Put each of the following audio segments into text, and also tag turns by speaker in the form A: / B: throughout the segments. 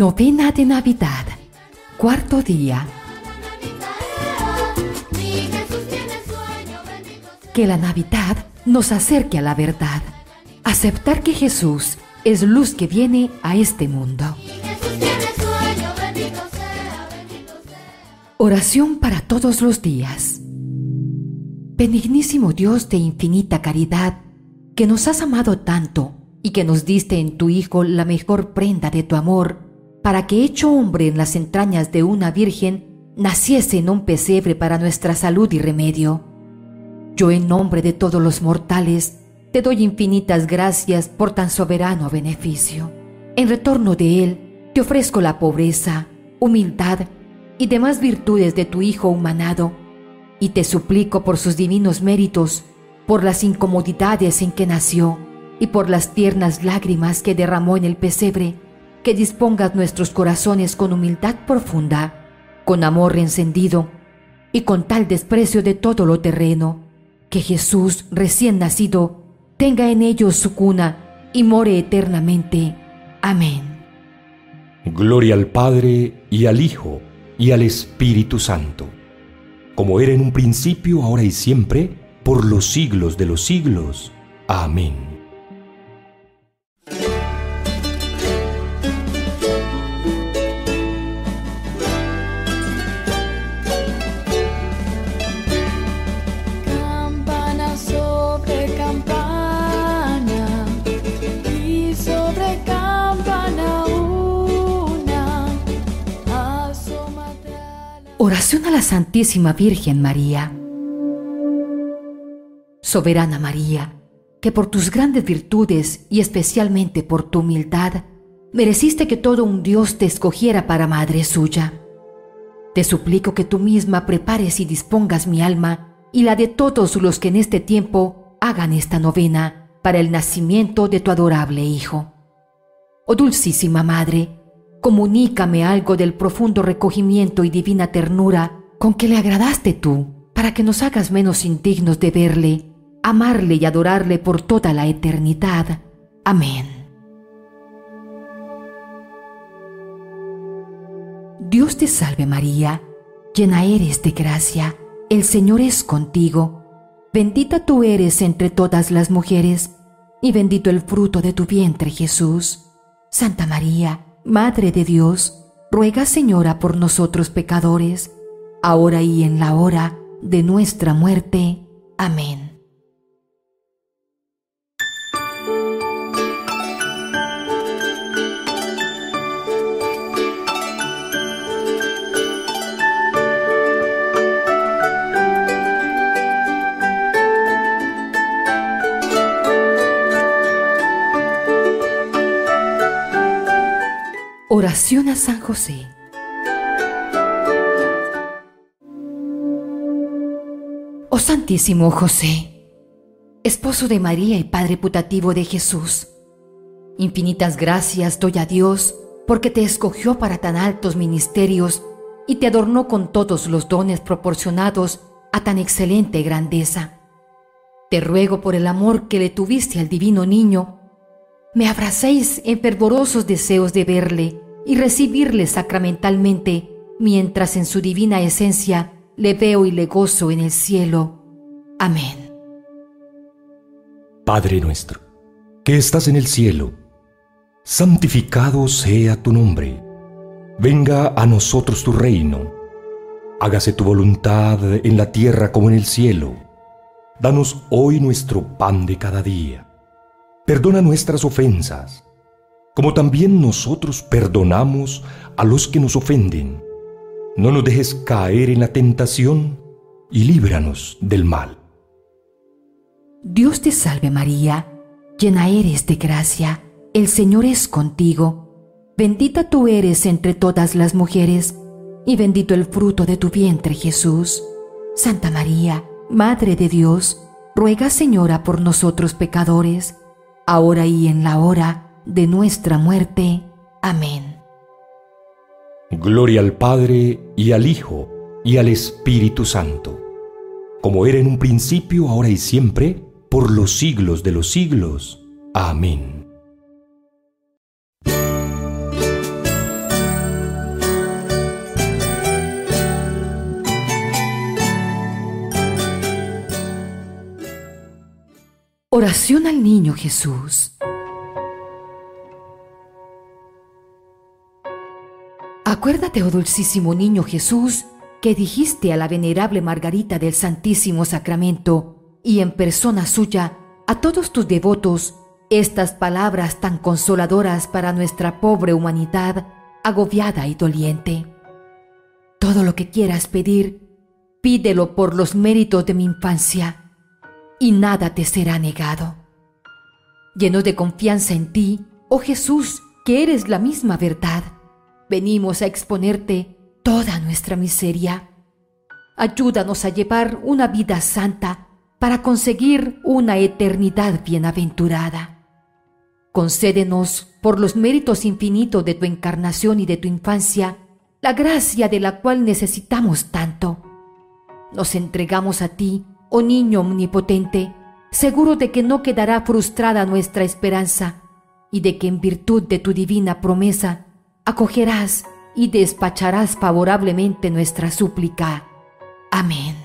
A: Novena de Navidad, cuarto día. Que la Navidad nos acerque a la verdad. Aceptar que Jesús es luz que viene a este mundo. Oración para todos los días. Benignísimo Dios de infinita caridad, que nos has amado tanto y que nos diste en tu Hijo la mejor prenda de tu amor, para que hecho hombre en las entrañas de una virgen, naciese en un pesebre para nuestra salud y remedio. Yo en nombre de todos los mortales, te doy infinitas gracias por tan soberano beneficio. En retorno de él, te ofrezco la pobreza, humildad y demás virtudes de tu Hijo humanado, y te suplico por sus divinos méritos, por las incomodidades en que nació, y por las tiernas lágrimas que derramó en el pesebre, que dispongas nuestros corazones con humildad profunda, con amor encendido y con tal desprecio de todo lo terreno, que Jesús recién nacido tenga en ellos su cuna y more eternamente. Amén.
B: Gloria al Padre y al Hijo y al Espíritu Santo, como era en un principio, ahora y siempre, por los siglos de los siglos. Amén.
A: Oración a la Santísima Virgen María. Soberana María, que por tus grandes virtudes y especialmente por tu humildad, mereciste que todo un Dios te escogiera para madre suya. Te suplico que tú misma prepares y dispongas mi alma y la de todos los que en este tiempo hagan esta novena para el nacimiento de tu adorable Hijo. Oh Dulcísima Madre, comunícame algo del profundo recogimiento y divina ternura con que le agradaste tú, para que nos hagas menos indignos de verle, amarle y adorarle por toda la eternidad. Amén. Dios te salve María, llena eres de gracia, el Señor es contigo, bendita tú eres entre todas las mujeres, y bendito el fruto de tu vientre Jesús. Santa María, Madre de Dios, ruega Señora por nosotros pecadores, ahora y en la hora de nuestra muerte. Amén. A San José. Oh Santísimo José, esposo de María y Padre putativo de Jesús, infinitas gracias doy a Dios porque te escogió para tan altos ministerios y te adornó con todos los dones proporcionados a tan excelente grandeza. Te ruego por el amor que le tuviste al divino niño, me abracéis en fervorosos deseos de verle y recibirle sacramentalmente, mientras en su divina esencia le veo y le gozo en el cielo. Amén.
B: Padre nuestro, que estás en el cielo, santificado sea tu nombre. Venga a nosotros tu reino. Hágase tu voluntad en la tierra como en el cielo. Danos hoy nuestro pan de cada día. Perdona nuestras ofensas como también nosotros perdonamos a los que nos ofenden. No nos dejes caer en la tentación y líbranos del mal.
A: Dios te salve María, llena eres de gracia, el Señor es contigo. Bendita tú eres entre todas las mujeres, y bendito el fruto de tu vientre Jesús. Santa María, Madre de Dios, ruega Señora por nosotros pecadores, ahora y en la hora de nuestra muerte. Amén.
B: Gloria al Padre y al Hijo y al Espíritu Santo, como era en un principio, ahora y siempre, por los siglos de los siglos. Amén.
A: Oración al Niño Jesús. Acuérdate, oh dulcísimo Niño Jesús, que dijiste a la venerable Margarita del Santísimo Sacramento y en persona suya a todos tus devotos estas palabras tan consoladoras para nuestra pobre humanidad agobiada y doliente. Todo lo que quieras pedir, pídelo por los méritos de mi infancia y nada te será negado. Lleno de confianza en ti, oh Jesús, que eres la misma verdad, venimos a exponerte toda nuestra miseria. Ayúdanos a llevar una vida santa para conseguir una eternidad bienaventurada. Concédenos, por los méritos infinitos de tu encarnación y de tu infancia, la gracia de la cual necesitamos tanto. Nos entregamos a ti oh niño omnipotente, seguro de que no quedará frustrada nuestra esperanza y de que en virtud de tu divina promesa acogerás y despacharás favorablemente nuestra súplica. Amén.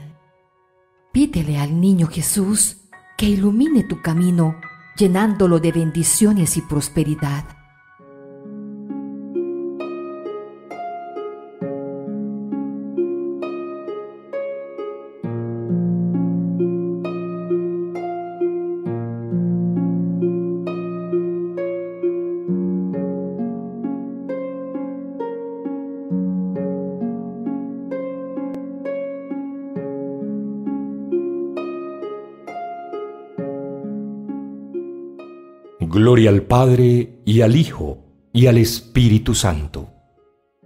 A: Pídele al niño Jesús que ilumine tu camino, llenándolo de bendiciones y prosperidad.
B: Gloria al Padre y al Hijo y al Espíritu Santo,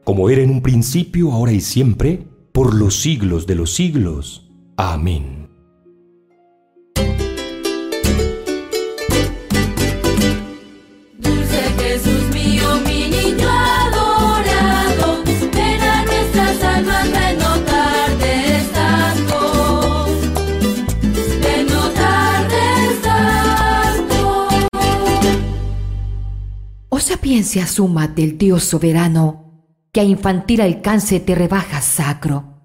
B: como era en un principio, ahora y siempre, por los siglos de los siglos. Amén.
A: Sapiencia suma del Dios soberano, que a infantil alcance te rebajas sacro.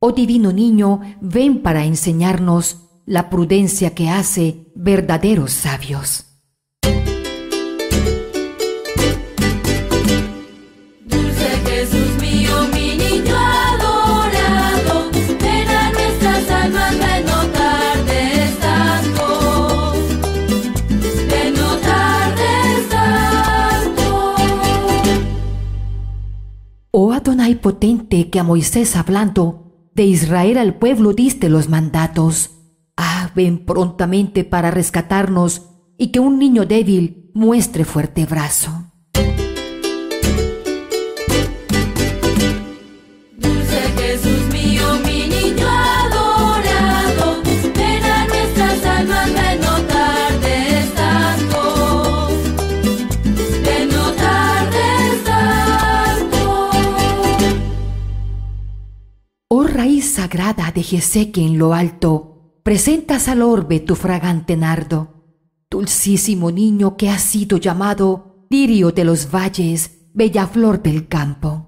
A: Oh divino niño, ven para enseñarnos la prudencia que hace verdaderos sabios. Potente que a Moisés hablando, de Israel al pueblo diste los mandatos. Ah, ven prontamente para rescatarnos y que un niño débil muestre fuerte brazo. Sagrada de Jeseque en lo alto, presentas al orbe tu fragante nardo. Dulcísimo niño que has sido llamado lirio de los valles, bella flor del campo.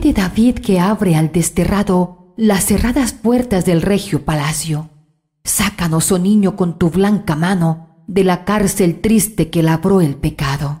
A: De David que abre al desterrado las cerradas puertas del regio palacio. Sácanos, oh niño, con tu blanca mano de la cárcel triste que labró el pecado.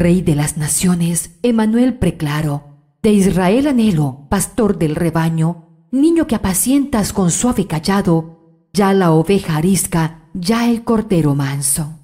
A: Rey de las naciones, Emanuel preclaro, de Israel anhelo, pastor del rebaño, niño que apacientas con suave callado, ya la oveja arisca, ya el cordero manso.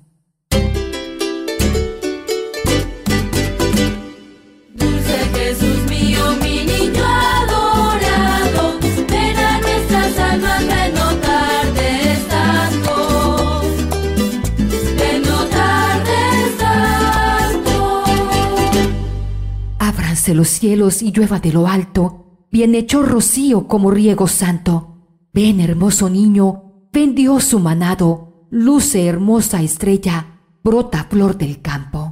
A: Los cielos y llueva de lo alto, hecho rocío como riego santo. Ven, hermoso niño, ven Dios su manado, luce hermosa estrella, brota flor del campo.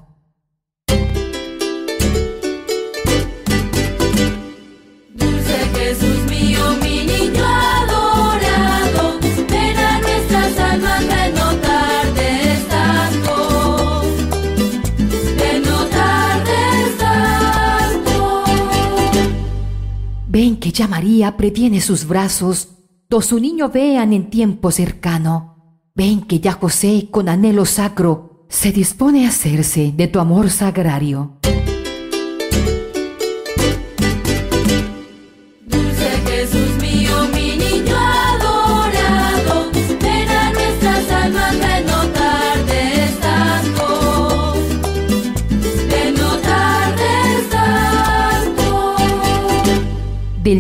A: Ya María previene sus brazos, do su niño vean en tiempo cercano. Ven que ya José, con anhelo sacro, se dispone a hacerse de tu amor sagrario.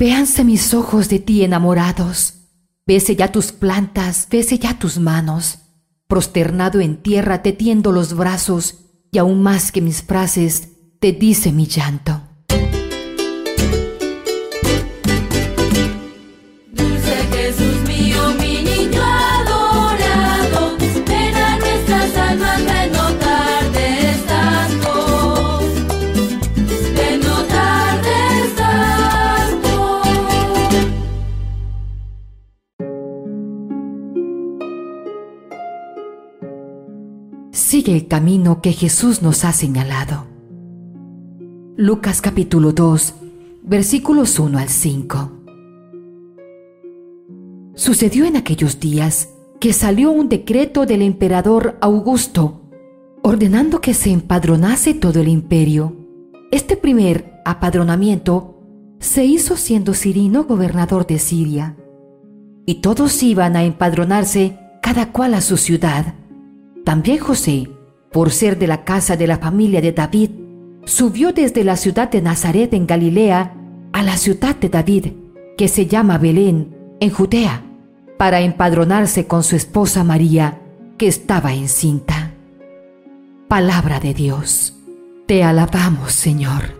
A: Véanse mis ojos de ti enamorados. Vese ya tus plantas, vese ya tus manos. Prosternado en tierra te tiendo los brazos y aún más que mis frases te dice mi llanto. Sigue el camino que Jesús nos ha señalado. Lucas capítulo 2, versículos 1 al 5. Sucedió en aquellos días que salió un decreto del emperador Augusto ordenando que se empadronase todo el imperio. Este primer apadronamiento se hizo siendo Cirino gobernador de Siria. Y todos iban a empadronarse cada cual a su ciudad. También José, por ser de la casa de la familia de David, subió desde la ciudad de Nazaret en Galilea a la ciudad de David, que se llama Belén, en Judea, para empadronarse con su esposa María, que estaba encinta. Palabra de Dios. Te alabamos, Señor.